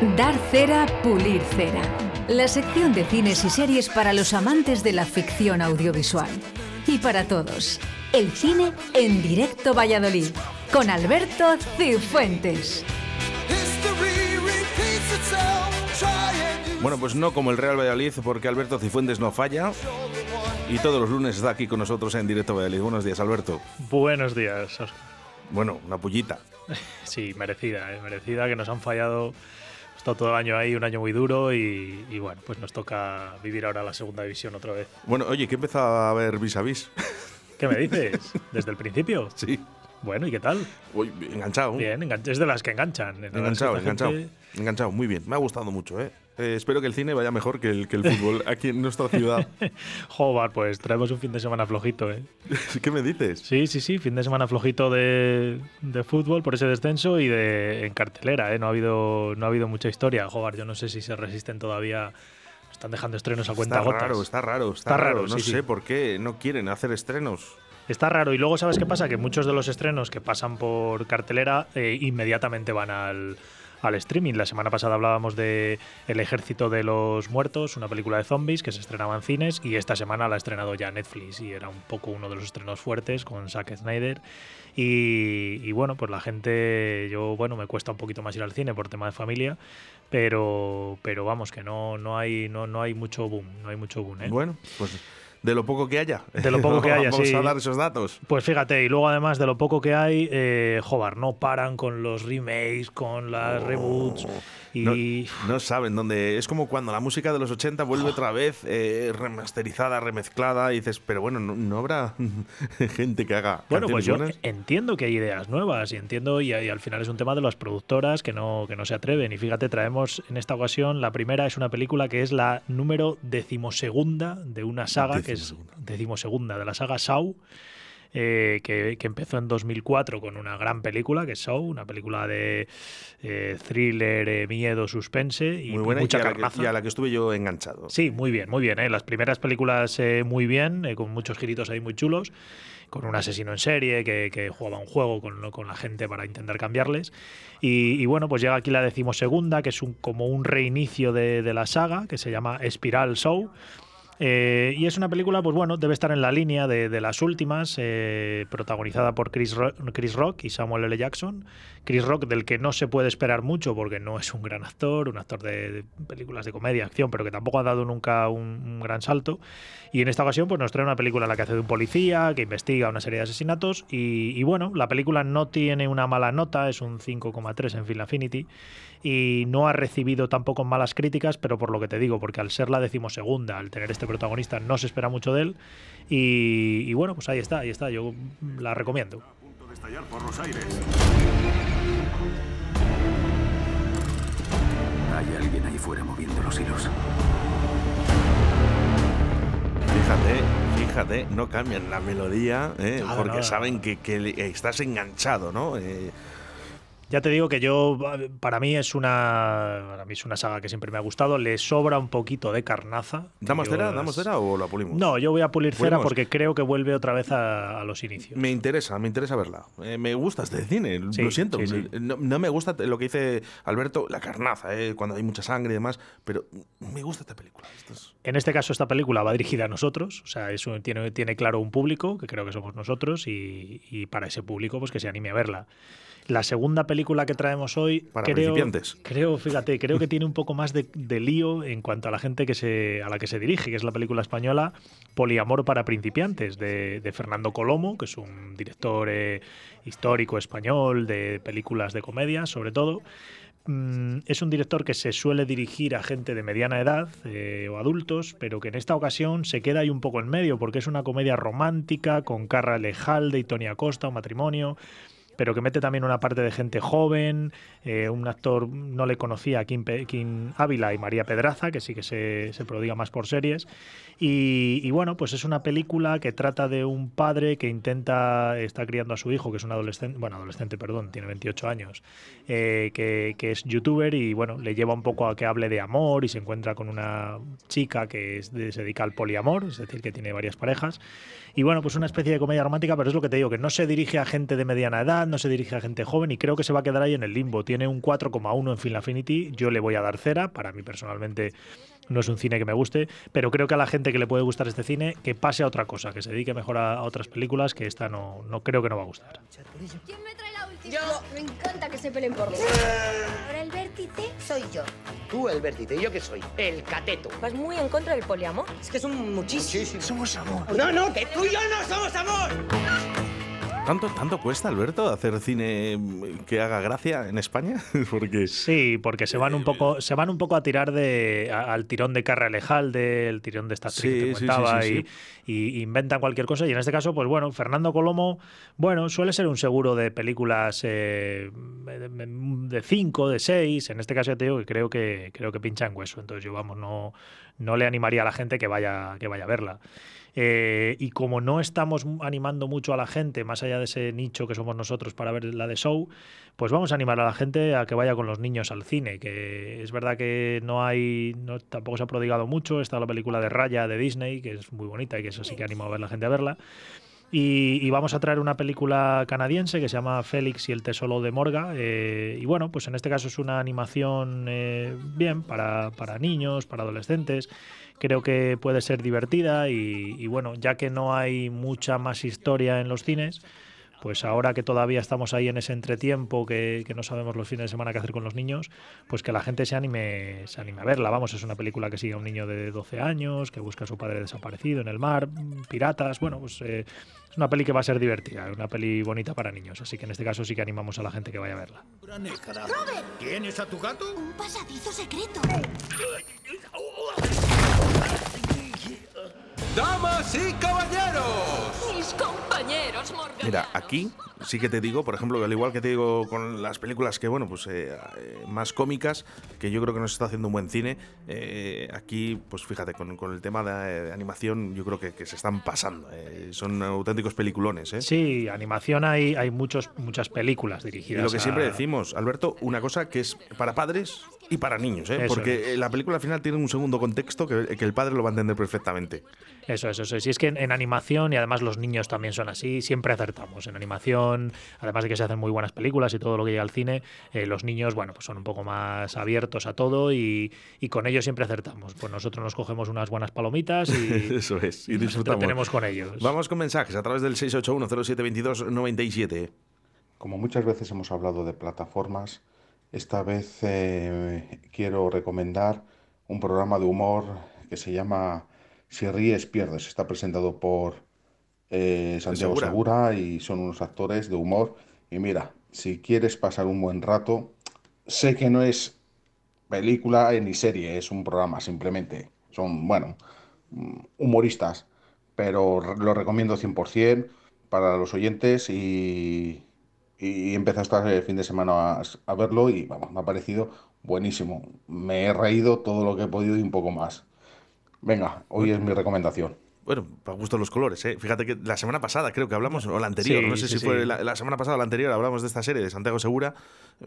Dar cera, pulir cera. La sección de cines y series para los amantes de la ficción audiovisual. Y para todos, el cine en directo Valladolid, con Alberto Cifuentes. Bueno, pues no como el Real Valladolid, porque Alberto Cifuentes no falla. Y todos los lunes está aquí con nosotros en directo Valladolid. Buenos días, Alberto. Buenos días, Oscar. Bueno, una pullita. Sí, merecida, ¿eh? merecida, que nos han fallado. Está todo el año ahí, un año muy duro y, y, bueno, pues nos toca vivir ahora la segunda división otra vez. Bueno, oye, ¿qué empezó a ver vis a vis? ¿Qué me dices? ¿Desde el principio? Sí. Bueno, ¿y qué tal? Uy, enganchado. Bien, engan es de las que enganchan. Enganchado, enganchado. Gente... Enganchado, muy bien. Me ha gustado mucho, ¿eh? Eh, espero que el cine vaya mejor que el, que el fútbol aquí en nuestra ciudad. Joder, pues traemos un fin de semana flojito, ¿eh? ¿Qué me dices? Sí, sí, sí, fin de semana flojito de, de fútbol por ese descenso y de en cartelera, ¿eh? No ha habido, no ha habido mucha historia. Joder, yo no sé si se resisten todavía. Están dejando estrenos a cuenta está gotas. Raro, está raro, está, está raro. raro. No sí, sé sí. por qué no quieren hacer estrenos. Está raro. Y luego, ¿sabes qué pasa? Que muchos de los estrenos que pasan por cartelera eh, inmediatamente van al, al streaming. La semana pasada hablábamos de El Ejército de los Muertos, una película de zombies que se estrenaba en cines y esta semana la ha estrenado ya Netflix y era un poco uno de los estrenos fuertes con Zack Snyder. Y, bueno, pues la gente, yo bueno, me cuesta un poquito más ir al cine por tema de familia, pero, pero vamos, que no, no, hay, no, no hay mucho boom, no hay mucho boom. ¿eh? Bueno, pues de lo poco que haya. De lo poco que haya, Vamos sí. a dar esos datos. Pues fíjate, y luego además de lo poco que hay, eh, joder, no paran con los remakes, con las Oh. reboots. Y no, no, saben dónde. Es como cuando la música de los 80 vuelve Oh. otra vez eh, remasterizada, remezclada, y dices, pero bueno, no, no habrá gente que haga. Bueno, pues yo entiendo que hay ideas nuevas y entiendo, y, y, al final es un tema de las productoras que no, que no se atreven. Y fíjate, traemos en esta ocasión, la primera es una película que es la número decimosegunda de una saga, que es decimosegunda de la saga Saw. Eh, que, que, empezó en 2004 con una gran película que es Saw, una película de eh, thriller, eh, miedo, suspense y muy buena mucha y a, carnaza. Que, y a la que estuve yo enganchado. Sí, muy bien, muy bien. Las primeras películas muy bien, con muchos giritos ahí muy chulos, con un asesino en serie que, que jugaba un juego con, con, la gente para intentar cambiarles. Y, y, bueno, pues llega aquí la decimosegunda, que es un, como un reinicio de, de la saga, que se llama Espiral Show. Eh, y es una película, pues bueno, debe estar en la línea de, las últimas, eh, protagonizada por Chris Rock, y Samuel L. Jackson. Chris Rock, del que no se puede esperar mucho porque no es un gran actor, un actor de, películas de comedia, acción, pero que tampoco ha dado nunca un, un, gran salto. Y en esta ocasión, pues nos trae una película en la que hace de un policía, que investiga una serie de asesinatos. Y, y bueno, la película no tiene una mala nota, es un 5,3 en Film Affinity. Y no ha recibido tampoco malas críticas, pero por lo que te digo, porque al ser la decimosegunda, al tener este protagonista, no se espera mucho de él. Y, y bueno, pues ahí está, ahí está, yo la recomiendo. A punto de estallar por los aires. Hay alguien ahí fuera moviendo los hilos. Fíjate, fíjate, no cambian la melodía, ¿eh? Nada, porque nada. saben que, que, estás enganchado, ¿no? Eh, ya te digo que yo, para mí es una para mí es una saga que siempre me ha gustado. Le sobra un poquito de carnaza. ¿Damos cera? las- ¿Damos cera o la pulimos? No, yo voy a pulir cera ¿Pulimos? porque creo que vuelve otra vez a, a los inicios. Me interesa, me interesa verla. Eh, me gusta este cine, Sí, lo siento. sí, sí. No, no me gusta lo que dice Alberto, la carnaza, eh, cuando hay mucha sangre y demás, pero me gusta esta película. Esto es- En este caso, esta película va dirigida a nosotros, o sea, eso tiene, tiene claro un público, que creo que somos nosotros, y, y para ese público, pues que se anime a verla. La segunda película que traemos hoy, Para creo, principiantes. creo, fíjate, creo que tiene un poco más de, de lío en cuanto a la gente que se, a la que se dirige, que es la película española Poliamor para principiantes, de, de Fernando Colomo, que es un director eh, histórico español de películas de comedia, sobre todo. Mm, es un director que se suele dirigir a gente de mediana edad eh, o adultos, pero que en esta ocasión se queda ahí un poco en medio, porque es una comedia romántica con Carra Lejalde y Tony Acosta, un matrimonio pero que mete también una parte de gente joven, eh, un actor no le conocía, Kim, Kim Ávila y María Pedraza, que sí que se, prodiga más por series. Y, bueno, pues es una película que trata de un padre que intenta, está criando a su hijo, que es un adolescente, bueno, adolescente, perdón, tiene 28 años, eh, que, es youtuber y bueno, le lleva un poco a que hable de amor y se encuentra con una chica que se dedica al poliamor, es decir, que tiene varias parejas. Y bueno, pues una especie de comedia romántica, pero es lo que te digo, que no se dirige a gente de mediana edad, no se dirige a gente joven y creo que se va a quedar ahí en el limbo. Tiene un 4,1 en Film Affinity, yo le voy a dar cera, para mí personalmente no es un cine que me guste, pero creo que a la gente que le puede gustar este cine, que pase a otra cosa, que se dedique mejor a, a otras películas, que esta no, no creo que no va a gustar. ¿Quién me trae la última? Yo. Me encanta que se peleen por mí. Ahora el vértice. Soy yo. Tú el vértice, ¿y yo qué soy? El cateto. Vas muy en contra del poliamor. Es que es un muchísimo. Somos amor. No, no, que tú y yo no somos amor. ¿Tanto, ¿Tanto cuesta, Alberto, hacer cine que haga gracia en España? Porque Sí, porque se van un poco, se van un poco a tirar de a- al tirón de Carra Lejalde, el tirón de esta actriz Sí, que te sí, sí, contaba, sí, y, y inventan cualquier cosa. Y en este caso, pues bueno, Fernando Colomo, bueno, suele ser un seguro de películas eh, de 5, de 6. En este caso ya te digo que creo que creo que pincha en hueso. Entonces yo vamos, no, no le animaría a la gente que vaya, que vaya a verla. Eh, y como no estamos animando mucho a la gente, más allá de ese nicho que somos nosotros para ver la de show, pues vamos a animar a la gente a que vaya con los niños al cine. Que es verdad que no hay, no, tampoco se ha prodigado mucho. Está la película de Raya de Disney, que es muy bonita y que eso sí que animo a ver la gente a verla. Y, vamos a traer una película canadiense que se llama Félix y el tesoro de Morga. eh, y bueno, pues en este caso es una animación eh, bien para, para niños, para adolescentes. Creo que puede ser divertida y bueno, ya que no hay mucha más historia en los cines, pues ahora que todavía estamos ahí en ese entretiempo, que, que no sabemos los fines de semana qué hacer con los niños, pues que la gente se anime, se anime a verla. Vamos, es una película que sigue a un niño de 12 años, que busca a su padre desaparecido en el mar, piratas, bueno, pues eh, es una peli que va a ser divertida, una peli bonita para niños, así que en este caso sí que animamos a la gente que vaya a verla. ¿Tienes a tu gato? Un pasadizo secreto. ¡Damas y caballeros! Mis compañeros. Mira, aquí sí que te digo, por ejemplo, al igual que te digo con las películas que, bueno, pues eh, eh, más cómicas, que yo creo que nos está haciendo un buen cine, eh, aquí, pues fíjate, con, con el tema de, de animación, yo creo que, que se están pasando. eh, son auténticos peliculones, ¿eh? Sí, animación hay, hay muchos, muchas películas Y dirigidas. lo que siempre decimos, Alberto, una cosa que es para padres y para niños, ¿eh? Eso porque la película al final tiene un segundo contexto que, que el padre lo va a entender perfectamente. Eso, eso, eso. Si es que en, en animación, y además los niños también son así, siempre acertamos. En animación, además de que se hacen muy buenas películas y todo lo que llega al cine, eh, los niños, bueno, pues son un poco más abiertos a todo y, y con ellos siempre acertamos. Pues nosotros nos cogemos unas buenas palomitas y, Eso es, y nos disfrutamos. entretenemos con ellos. Vamos con mensajes a través del 681072297. Como muchas veces hemos hablado de plataformas, esta vez eh, quiero recomendar un programa de humor que se llama Si ríes, pierdes. Está presentado por eh, Santiago Segura. Segura y son unos actores de humor. Y mira, si quieres pasar un buen rato, sé que no es película ni serie, es un programa simplemente. Son, bueno, mm, humoristas, pero lo recomiendo 100% para los oyentes y, y empecé este fin de semana a, a verlo y vamos, me ha parecido buenísimo. Me he reído todo lo que he podido y un poco más. Venga, hoy es mi recomendación. Bueno, para gusto los colores, ¿eh? Fíjate que la semana pasada creo que hablamos, o la anterior, Sí, no sé sí, si fue la, la semana pasada o la anterior, hablamos de esta serie de Santiago Segura.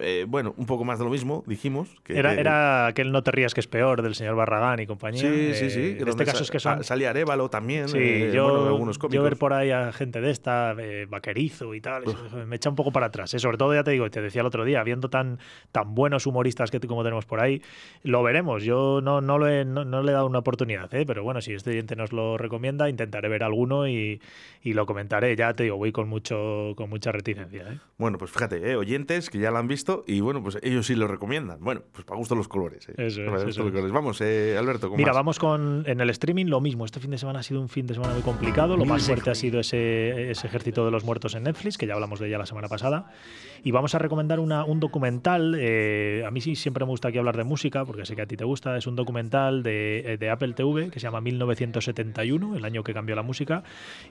Eh, bueno, un poco más de lo mismo, dijimos. Que, Era, que- era aquel No te rías que es peor del señor Barragán y compañía. Sí, sí, Eh, sí. En este donde caso es que son. Salía Arevalo también. Sí, eh, yo, bueno, algunos yo cómicos. ver por ahí a gente de esta, eh, vaquerizo y tal, eso me echa un poco para atrás. eh. Sobre todo, ya te digo, te decía el otro día, viendo tan, tan buenos humoristas que como tenemos por ahí, lo veremos. Yo no, no, lo he- no, no le he dado una oportunidad, ¿eh? pero bueno, si este oyente nos lo recomienda, intentaré ver alguno y, y lo comentaré. Ya te digo, voy con mucho con mucha reticencia. ¿eh? Bueno, pues fíjate, eh, oyentes que ya la han visto y bueno, pues ellos sí lo recomiendan. Bueno, pues para gusto los colores. eh. Eso es, Para gusto eso los es. colores. Vamos, eh, Alberto, con Mira, más. vamos con en el streaming lo mismo. Este fin de semana ha sido un fin de semana muy complicado. Lo más fuerte ha sido ese, ese ejército de los muertos en Netflix, que ya hablamos de ella la semana pasada. Y vamos a recomendar una- un documental. eh, a mí sí siempre me gusta aquí hablar de música, porque sé que a ti te gusta. Es un documental de, de Apple TV que se llama 1971, el año que cambió la música.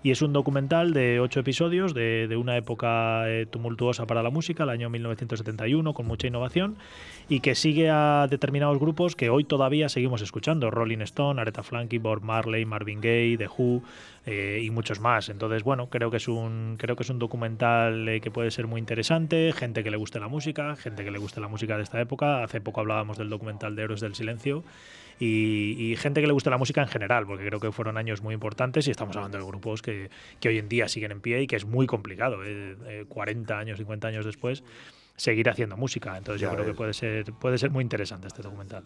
Y es un documental de ocho episodios de, una época eh, tumultuosa para la música, el año 1971, con mucha innovación. y que sigue a determinados grupos que hoy todavía seguimos escuchando, Rolling Stone, Aretha Franklin, Bob Marley, Marvin Gaye, The Who eh, y muchos más. Entonces, bueno, creo que es un creo que es un documental eh, que puede ser muy interesante, gente que le guste la música, gente que le guste la música de esta época. Hace poco hablábamos del documental de Héroes del Silencio y, gente que le guste la música en general, porque creo que fueron años muy importantes y estamos hablando de grupos que, que hoy en día siguen en pie y que es muy complicado, 40 años, 50 años después seguir haciendo música. Entonces yo creo que puede ser, puede ser muy interesante este documental.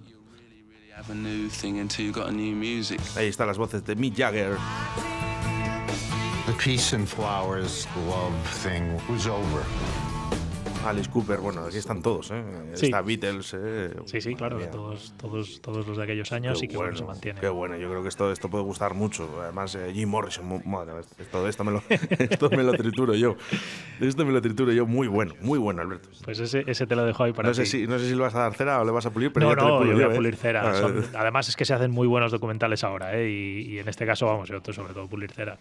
Ahí están las voces de Mick Jagger. The peace and flowers love thing was over. Alice Cooper, bueno, aquí están todos, ¿eh? Está Beatles, ¿eh? Sí, sí, claro, todos, todos, todos los de aquellos años y que bueno, se mantiene. Qué bueno, yo creo que esto, esto puede gustar mucho. Además, eh, Jim Morrison, madre, todo esto me, lo, esto me lo trituro yo. Esto me lo trituro yo, muy bueno, muy bueno, Alberto. Pues ese, ese te lo dejo ahí para no ti. Sé si, no sé si lo vas a dar cera o le vas a pulir, pero no, yo te no, pulo yo voy a ¿eh? pulir cera. además es que se hacen muy buenos documentales ahora, ¿eh? Y, y en este caso, vamos, yo sobre todo pulir cera.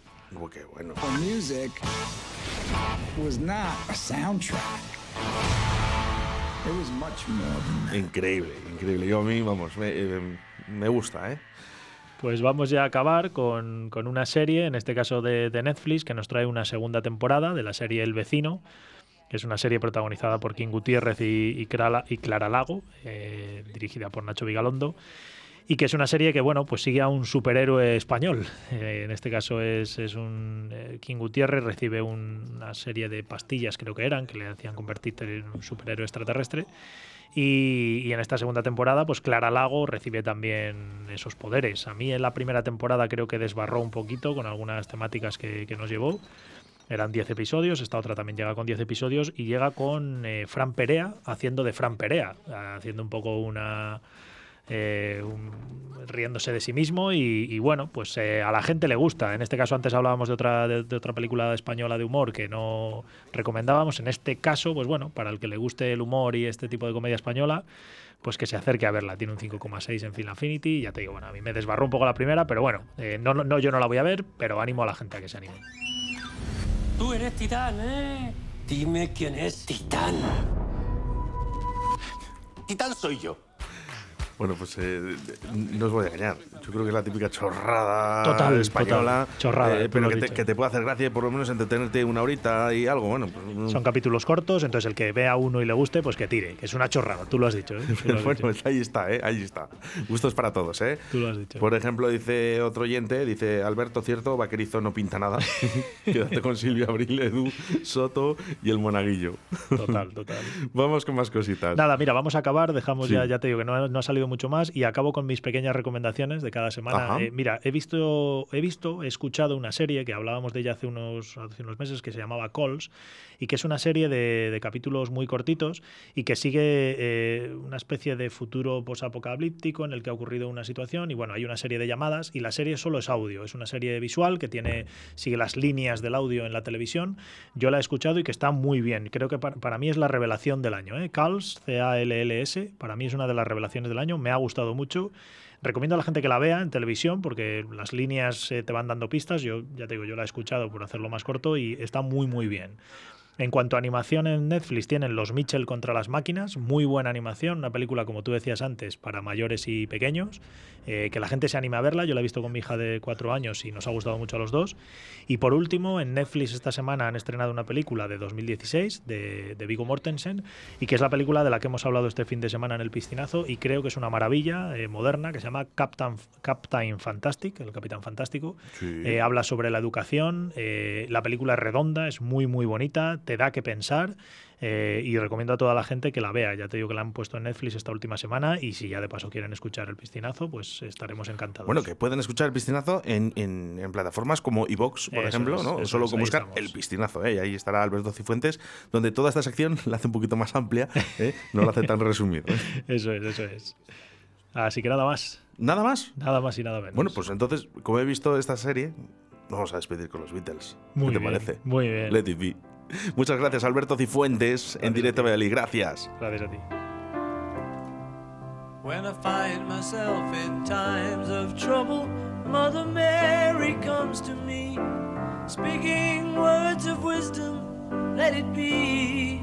Qué bueno. music was not a soundtrack. Increíble, increíble. Yo a mí, vamos, me, eh, me gusta, ¿eh? Pues vamos ya a acabar con, con una serie, en este caso de, Netflix, que nos trae una segunda temporada de la serie El Vecino, que es una serie protagonizada por King Gutiérrez y, y, Clara, y Clara, Lago, eh, dirigida por Nacho Vigalondo y que es una serie que bueno pues sigue a un superhéroe español. Eh, en este caso es, es un eh, King Gutiérrez recibe un, una serie de pastillas creo que eran que le hacían convertirse en un superhéroe extraterrestre. Y, en esta segunda temporada pues Clara Lago recibe también esos poderes. A mí en la primera temporada creo que desbarró un poquito con algunas temáticas que, que nos llevó. Eran 10 episodios, esta otra también llega con 10 episodios y llega con eh, Fran Perea haciendo de Fran Perea, haciendo un poco una, eh, un, riéndose de sí mismo y, y bueno, pues eh, a la gente le gusta. En este caso antes hablábamos de otra, de, de, otra película española de humor que no recomendábamos. En este caso, pues bueno, para el que le guste el humor y este tipo de comedia española, pues que se acerque a verla. Tiene un 5,6 en Film Affinity. Ya te digo, bueno, a mí me desbarró un poco la primera, pero bueno, eh, no, no, yo no la voy a ver, pero animo a la gente a que se anime. Tú eres Titán, ¿eh? Dime quién es Titán. Titán soy yo. Bueno, pues eh, no os voy a engañar. Yo creo que es la típica chorrada total, española. Total, chorrada. Eh, pero que te, que te, puede hacer gracia y por lo menos entretenerte una horita y algo. Bueno, pues, Son capítulos cortos, entonces el que vea uno y le guste, pues que tire. Que es una chorrada, tú lo has dicho. ¿eh? Lo has bueno, dicho. ahí está, ¿eh? ahí está. Gustos para todos. ¿eh? Tú lo has dicho. Por ejemplo, dice otro oyente, dice Alberto, cierto, Vaquerizo no pinta nada. Quédate con Silvia Abril, Edu, Soto y el Monaguillo. Total, total. vamos con más cositas. Nada, mira, vamos a acabar. Dejamos sí. ya, ya te digo que no, no ha salido mucho más y acabo con mis pequeñas recomendaciones de cada semana. Eh, mira, he visto, he visto, he escuchado una serie que hablábamos de ella hace unos, hace unos meses que se llamaba Calls y que es una serie de, de capítulos muy cortitos y que sigue eh, una especie de futuro posapocalíptico en el que ha ocurrido una situación y bueno, hay una serie de llamadas y la serie solo es audio, es una serie visual que tiene sigue las líneas del audio en la televisión. Yo la he escuchado y que está muy bien. Creo que para, para mí es la revelación del año. ¿eh? Calls, C-A-L-L-S, para mí es una de las revelaciones del año. Me ha gustado mucho. Recomiendo a la gente que la vea en televisión porque las líneas eh, te van dando pistas. Yo ya te digo, yo la he escuchado por hacerlo más corto y está muy muy bien. En cuanto a animación en Netflix tienen Los Mitchell contra las máquinas, muy buena animación, una película como tú decías antes para mayores y pequeños, eh, que la gente se anime a verla, yo la he visto con mi hija de cuatro años y nos ha gustado mucho a los dos. Y por último, en Netflix esta semana han estrenado una película de 2016 de, de Vigo Mortensen y que es la película de la que hemos hablado este fin de semana en el piscinazo y creo que es una maravilla eh, moderna que se llama Captain, Captain Fantastic, el Capitán Fantástico. Sí. Eh, habla sobre la educación, la película es redonda, es muy muy bonita te da que pensar eh, y recomiendo a toda la gente que la vea. Ya te digo que la han puesto en Netflix esta última semana y si ya de paso quieren escuchar el piscinazo, pues estaremos encantados. Bueno, que pueden escuchar el piscinazo en, en, en plataformas como iVox, por Eso ejemplo, es, ¿no? Solo es, con buscar estamos. el piscinazo, ¿eh? Y ahí estará Alberto Cifuentes, donde toda esta sección la hace un poquito más amplia, ¿eh? No la hace tan resumido. ¿eh? Eso es, eso es. Así que nada más. ¿Nada más? Nada más y nada menos. Bueno, pues entonces, como he visto esta serie, vamos a despedir con los Beatles. Muy ¿Qué te bien, parece? Muy bien. Let it be. Muchas gracias, Alberto Cifuentes, en directo a Valladolid. Gracias. Gracias a ti. When I find myself in times of trouble, Mother Mary comes to me, speaking words of wisdom, let it be.